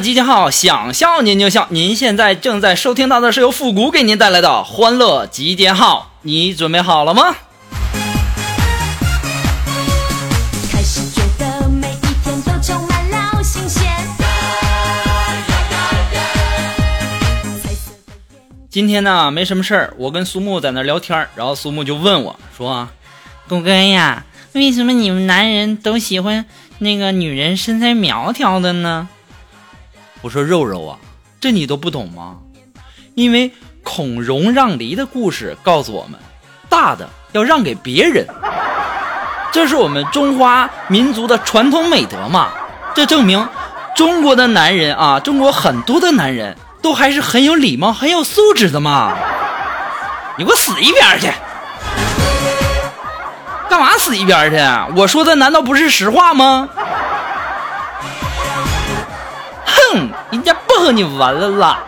集结号，想笑您就笑。您现在正在收听到的是由复古给您带来的欢乐集结号，你准备好了吗？开始觉得每一天都充满了新鲜。彩色的眼今天呢没什么事儿，我跟苏木在那聊天儿，然后苏木就问我说啊：“狗哥呀，为什么你们男人都喜欢那个女人身材苗条的呢？”我说：“肉肉啊，这你都不懂吗？因为孔融让梨的故事告诉我们，大的要让给别人，这是我们中华民族的传统美德嘛。这证明中国的男人啊，中国很多的男人都还是很有礼貌、很有素质的嘛。你给我死一边去！干嘛死一边去？我说的难道不是实话吗？哼，人家不和你玩了啦。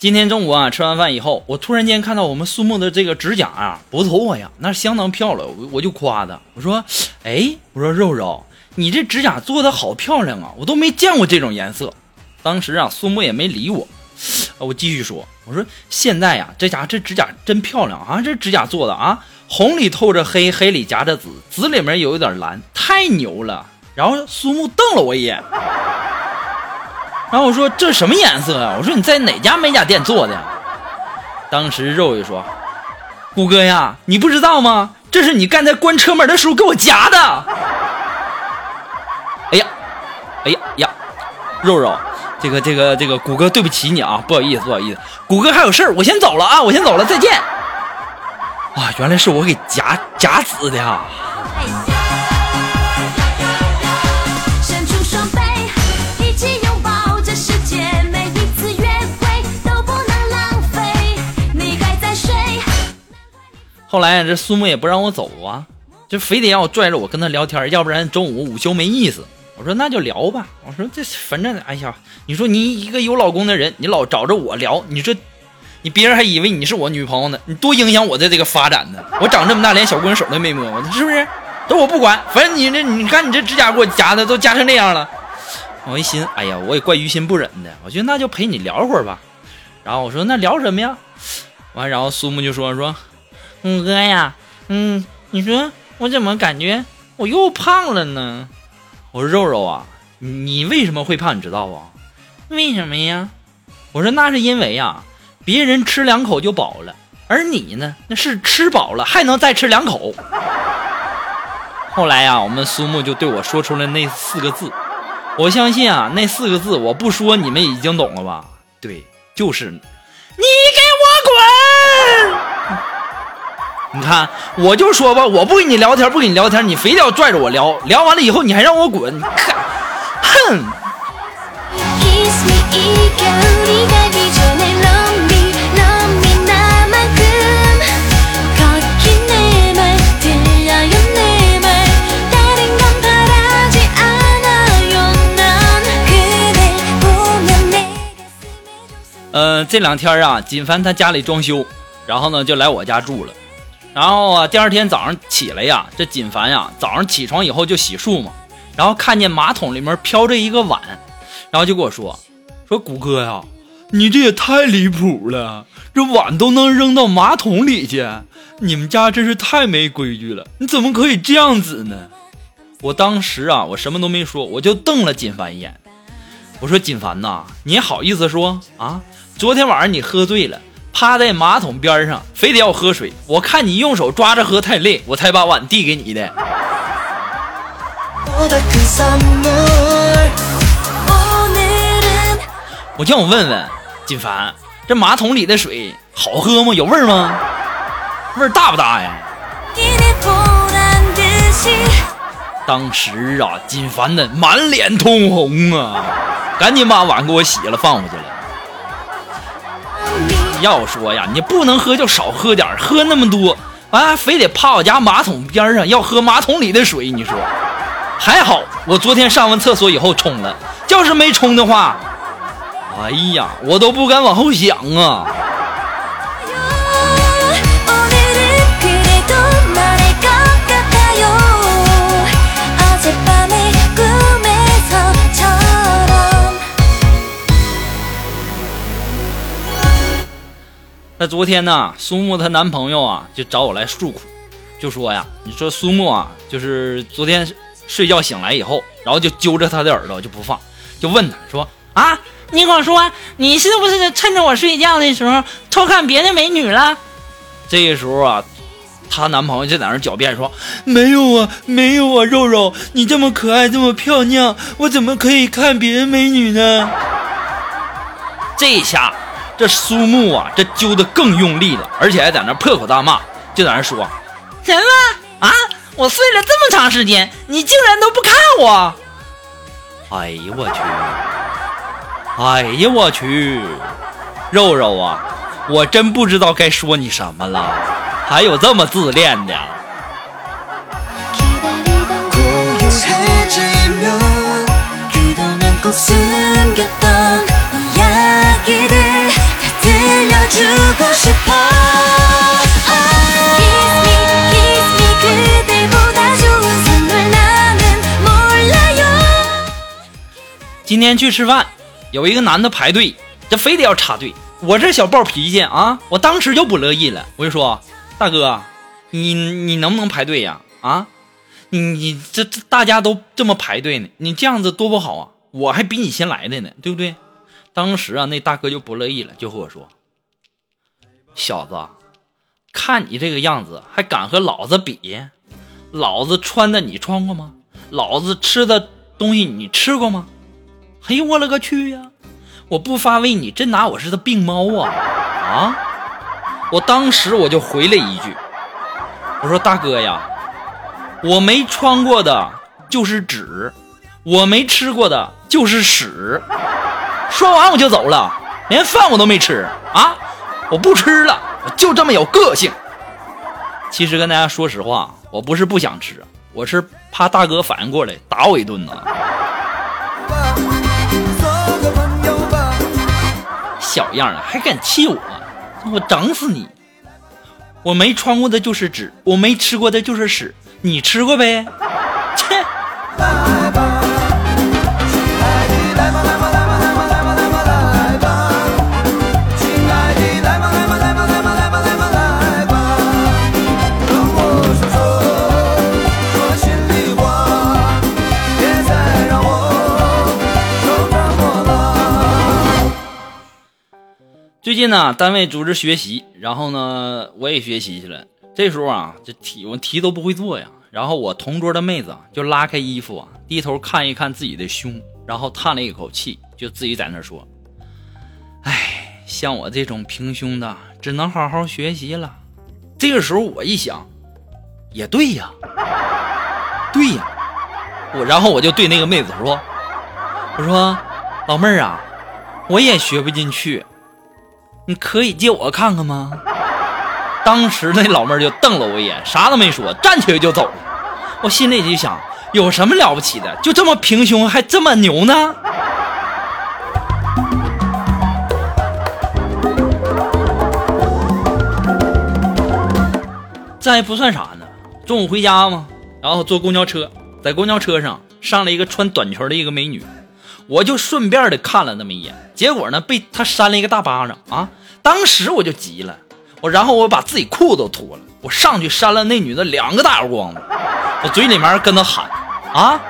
今天中午啊，吃完饭以后，我突然间看到我们苏木的这个指甲啊，不错呀，那相当漂亮。我我就夸他，我说，哎，我说肉肉，你这指甲做的好漂亮啊，我都没见过这种颜色。当时啊，苏木也没理我，我继续说，我说现在呀，这家这指甲真漂亮啊，这指甲做的啊，红里透着黑，黑里夹着紫，紫里面有一点蓝，太牛了。然后苏木瞪了我一眼。然后我说这什么颜色呀、我说你在哪家美甲店做的呀？当时肉就说：“虎哥呀，你不知道吗？这是你刚才关车门的时候给我夹的。”哎呀，呀，肉肉，这个这个这个，谷哥对不起你啊，不好意思不好意思，谷哥还有事儿，我先走了啊，我先走了，再见。啊，原来是我给夹夹死的呀。伸出双臂，一起拥抱这世界。每一次约会都不能浪费。你还在睡？后来这苏木也不让我走啊，就非得要我拽着我跟他聊天，要不然中午午休没意思。我说那就聊吧。我说这反正哎呀，你说你一个有老公的人，你老找着我聊，你说你别人还以为你是我女朋友呢，你多影响我的这个发展呢。我长这么大连小姑娘手都没摸过，是不是？都我不管，反正你这你看你这指甲给我夹的都夹成这样了。我一寻，哎呀，我也怪于心不忍的，我觉得那就陪你聊会儿吧。然后我说那聊什么呀？完，然后苏木就说说。五哥呀，嗯，你说我怎么感觉我又胖了呢？我说肉肉啊，你为什么会胖？你知道不？为什么呀？我说那是因为呀，别人吃两口就饱了，而你呢，那是吃饱了还能再吃两口。后来呀，我们苏木就对我说出了那四个字，我相信啊，那四个字我不说你们已经懂了吧？对，就是你给我滚！你看我就说吧我不跟你聊天不跟你聊天你非得要拽着我聊聊完了以后你还让我滚哼。哼嗯这两天啊锦帆他家里装修然后呢就来我家住了。然后啊，第二天早上起来呀，这锦凡呀，早上起床以后就洗漱嘛，然后看见马桶里面飘着一个碗，然后就跟我说：“说谷哥呀，你这也太离谱了，这碗都能扔到马桶里去，你们家真是太没规矩了，你怎么可以这样子呢？”我当时啊，我什么都没说，我就瞪了锦凡一眼。我说：“锦凡呐，你好意思说啊？昨天晚上你喝醉了，趴在马桶边上，非得要喝水。我看你用手抓着喝太累，我才把碗递给你的。我叫我问问金凡，这马桶里的水好喝吗？有味儿吗？味儿大不大呀？当时啊，金凡的满脸通红啊，赶紧把碗给我洗了，放回去了。要说呀，你不能喝就少喝点，喝那么多，完、还非得趴我家马桶边上要喝马桶里的水，你说？还好我昨天上完厕所以后冲了，要是没冲的话，哎呀，我都不敢往后想啊。那昨天呢，苏木她男朋友啊就找我来诉苦，就说呀，你说苏木啊，就是昨天睡觉醒来以后，然后就揪着她的耳朵就不放，就问她说啊，你跟我说，你是不是趁着我睡觉的时候偷看别的美女了？这个时候啊，她男朋友就在那狡辩说，没有啊，没有啊，肉肉，你这么可爱，这么漂亮，我怎么可以看别人美女呢？这下这苏木啊，这揪的更用力了，而且还在那破口大骂，就在那说：“什么啊？我睡了这么长时间，你竟然都不看我！”哎呀我去！哎呀我去！肉肉啊，我真不知道该说你什么了，还有这么自恋的。주고 싶어 Kiss me, kiss me 그대보다 좋은 선물 나는 몰라요 今天去吃饭，有一个男的排队，这非得要插队。我这小暴脾气啊，我当时就不乐意了，我就说：“大哥，你你能不能排队呀？啊，你你这这大家都这么排队呢，你这样子多不好啊！我还比你先来的呢，对不对？”当时啊，那大哥就不乐意了，就和我说：“ 小子，看你这个样子，还敢和老子比？老子穿的你穿过吗？老子吃的东西你吃过吗？”哎呦我勒个去呀！我不发威，你真拿我是个病猫啊啊！我当时我就回了一句，我说大哥呀，我没穿过的就是纸，我没吃过的就是屎。说完我就走了，连饭我都没吃啊！我不吃了，我就这么有个性。其实跟大家说实话，我不是不想吃，我是怕大哥反应过来打我一顿呢。小样儿，还敢气我？我整死你！我没穿过的就是纸，我没吃过的就是屎，你吃过呗？近呢，单位组织学习，然后呢，我也学习去了。这时候啊，这题我题都不会做呀。然后我同桌的妹子就拉开衣服啊，低头看一看自己的胸，然后叹了一口气，就自己在那说：“哎，像我这种平胸的，只能好好学习了。”这个时候我一想，也对呀，对呀，我然后我就对那个妹子说：“我说，老妹儿啊，我也学不进去。”你可以借我看看吗？当时那老妹儿就瞪了我一眼，啥都没说，站起来就走了。我心里就想，有什么了不起的？就这么平胸还这么牛呢？这还不算啥呢。中午回家嘛，然后坐公交车，在公交车上上了一个穿短裙的一个美女，我就顺便的看了那么一眼，结果呢被她扇了一个大巴掌啊！当时我就急了，我然后我把自己裤子都脱了，我上去扇了那女的两个大耳光子，我嘴里面跟她喊啊，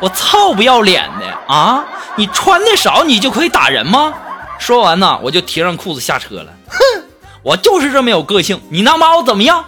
我操不要脸的啊！你穿的少你就可以打人吗？说完呢，我就提上裤子下车了，哼，我就是这么有个性，你能把我怎么样？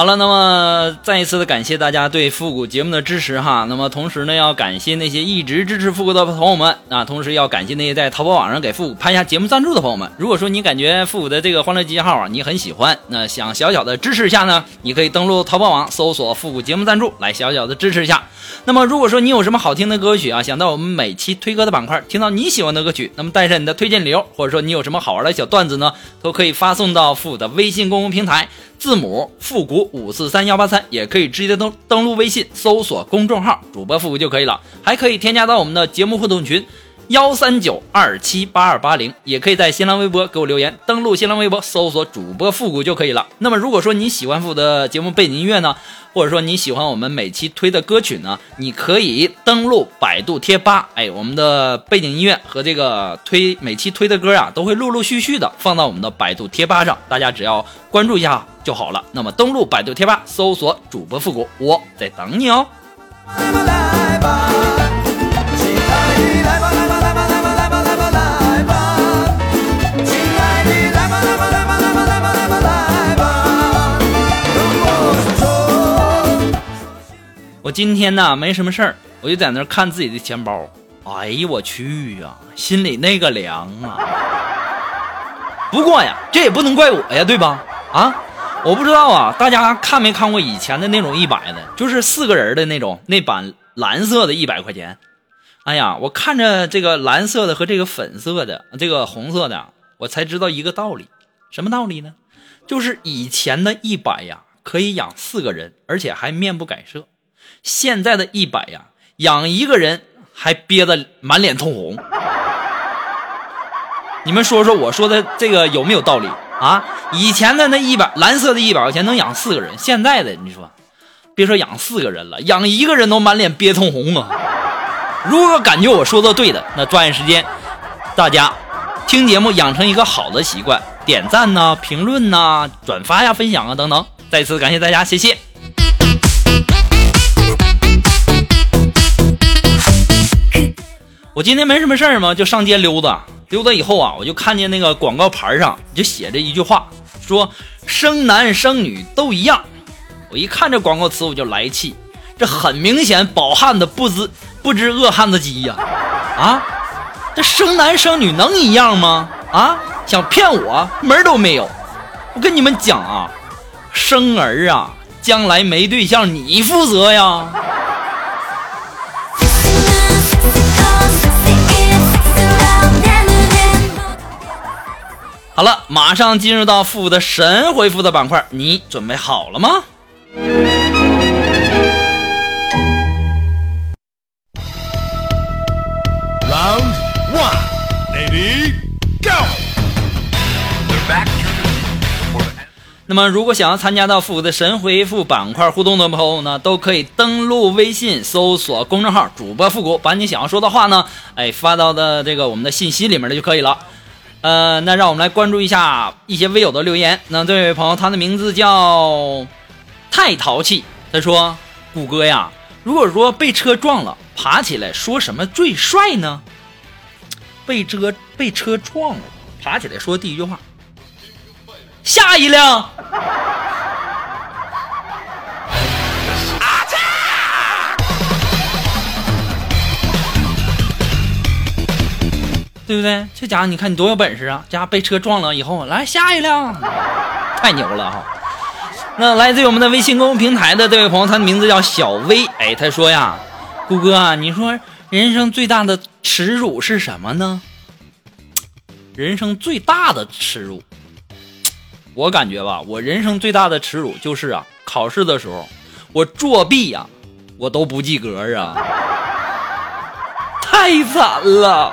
好了，那么再一次的感谢大家对复古节目的支持哈。那么同时呢，要感谢那些一直支持复古的朋友们啊，同时要感谢那些在淘宝网上给复古拍下节目赞助的朋友们。如果说你感觉复古的这个欢乐集结号啊，你很喜欢，那想小小的支持一下呢，你可以登录淘宝网搜索复古节目赞助来小小的支持一下。那么如果说你有什么好听的歌曲啊，想到我们每期推歌的板块听到你喜欢的歌曲，那么带上你的推荐理由，或者说你有什么好玩的小段子呢，都可以发送到复古的微信公众平台。字母复古五四三幺八三，也可以直接登登录微信搜索公众号主播复古就可以了，还可以添加到我们的节目互动群幺三九二七八二八零，也可以在新浪微博给我留言，登录新浪微博搜索主播复古就可以了。那么如果说你喜欢复古的节目背景音乐呢，或者说你喜欢我们每期推的歌曲呢，你可以登录百度贴吧，哎，我们的背景音乐和这个推每期推的歌啊，都会陆陆续续的放到我们的百度贴吧上，大家只要关注一下就好了。那么登录百度贴吧，搜索主播复古，我在等你哦。我今天呢没什么事儿，我就在那看自己的钱包。哎呦我去呀，心里那个凉啊！不过呀，这也不能怪我呀，对吧？啊，我不知道啊，大家看没看过以前的那种一百的，就是四个人的那种那版蓝色的一百块钱。哎呀，我看着这个蓝色的和这个粉色的、这个红色的，我才知道一个道理，什么道理呢？就是以前的一百呀，可以养四个人，而且还面不改色。现在的一百呀，养一个人还憋得满脸通红。你们说说，我说的这个有没有道理啊？以前的那一百蓝色的一百块钱能养四个人，现在的你说，别说养四个人了，养一个人都满脸憋通红啊！如果感觉我说的对的，那抓紧时间，大家听节目养成一个好的习惯，点赞呐、评论呐、转发呀、分享啊等等。再次感谢大家，谢谢。我今天没什么事儿嘛，就上街溜达。溜达以后啊，我就看见那个广告牌上就写着一句话，说生男生女都一样。我一看这广告词我就来气，这很明显饱汉子不知不知饿汉子饥呀！啊，这生男生女能一样吗？啊，想骗我门都没有！我跟你们讲啊，生儿啊，将来没对象你负责呀！好了，马上进入到复古的神回复的板块，你准备好了吗？Round one, ready, go！那么，如果想要参加到复古的神回复板块互动的朋友呢，都可以登录微信搜索公众号“主播复古”，把你想要说的话呢，哎，发到的这个我们的信息里面的就可以了。呃，那让我们来关注一下一些微友的留言。那这位朋友，他的名字叫太淘气，他说：“谷歌呀，如果说被车撞了，爬起来说什么最帅呢？”被车被车撞了，爬起来说第一句话。下一辆。对不对？这家伙你看你多有本事啊！家被车撞了以后，来下一辆，太牛了哈！那来自于我们的微信公众平台的这位朋友，他的名字叫小薇，哎，他说呀，谷歌啊，你说人生最大的耻辱是什么呢？人生最大的耻辱，我感觉吧，我人生最大的耻辱就是啊，考试的时候我作弊呀、我都不及格啊，太惨了。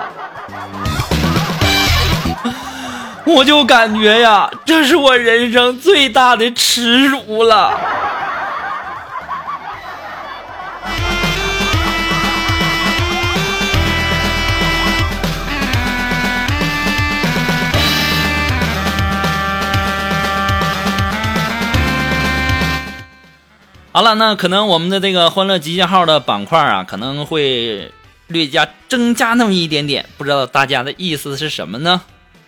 我就感觉呀，这是我人生最大的耻辱了。好了，那可能我们的这个欢乐集结号的板块啊，可能会略加增加那么一点点，不知道大家的意思是什么呢？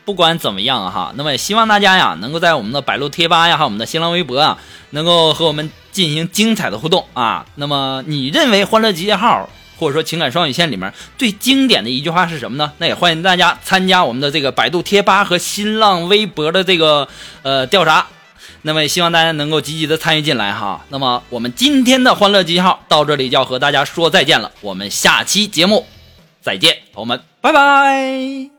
不管怎么样哈，那么也希望大家呀，能够在我们的百度贴吧呀，还有我们的新浪微博啊，能够和我们进行精彩的互动啊。那么你认为《欢乐集结号》或者说《情感双曲线》里面最经典的一句话是什么呢？那也欢迎大家参加我们的这个百度贴吧和新浪微博的这个呃调查。那么也希望大家能够积极的参与进来哈。那么我们今天的欢乐集结号到这里就要和大家说再见了，我们下期节目再见，朋友们，拜拜。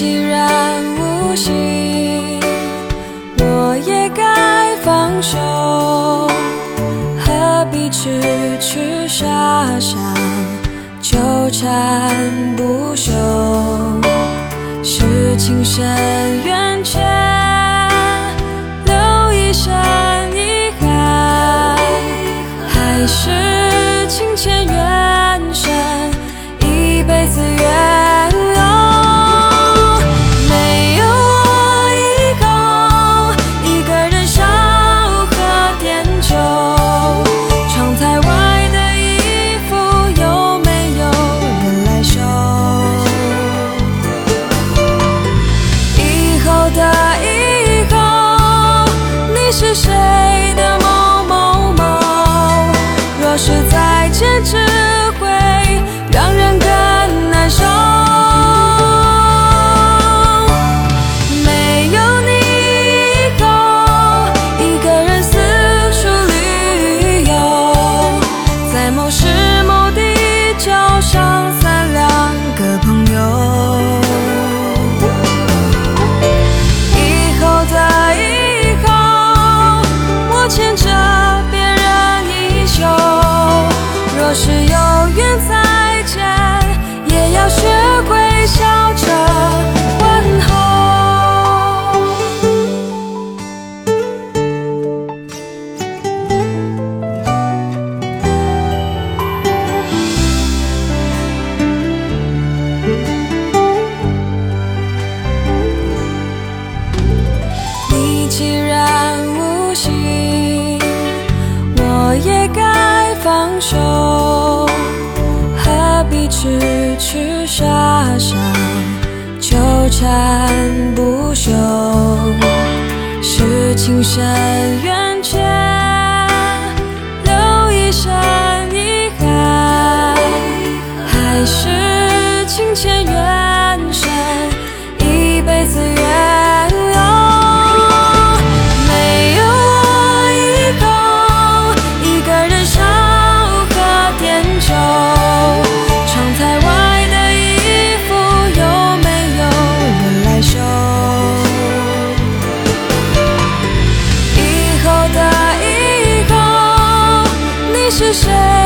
既然无心，我也该放手，何必痴痴傻傻纠缠不休？是情深缘浅，痴痴傻傻纠缠不休？是情深缘是谁？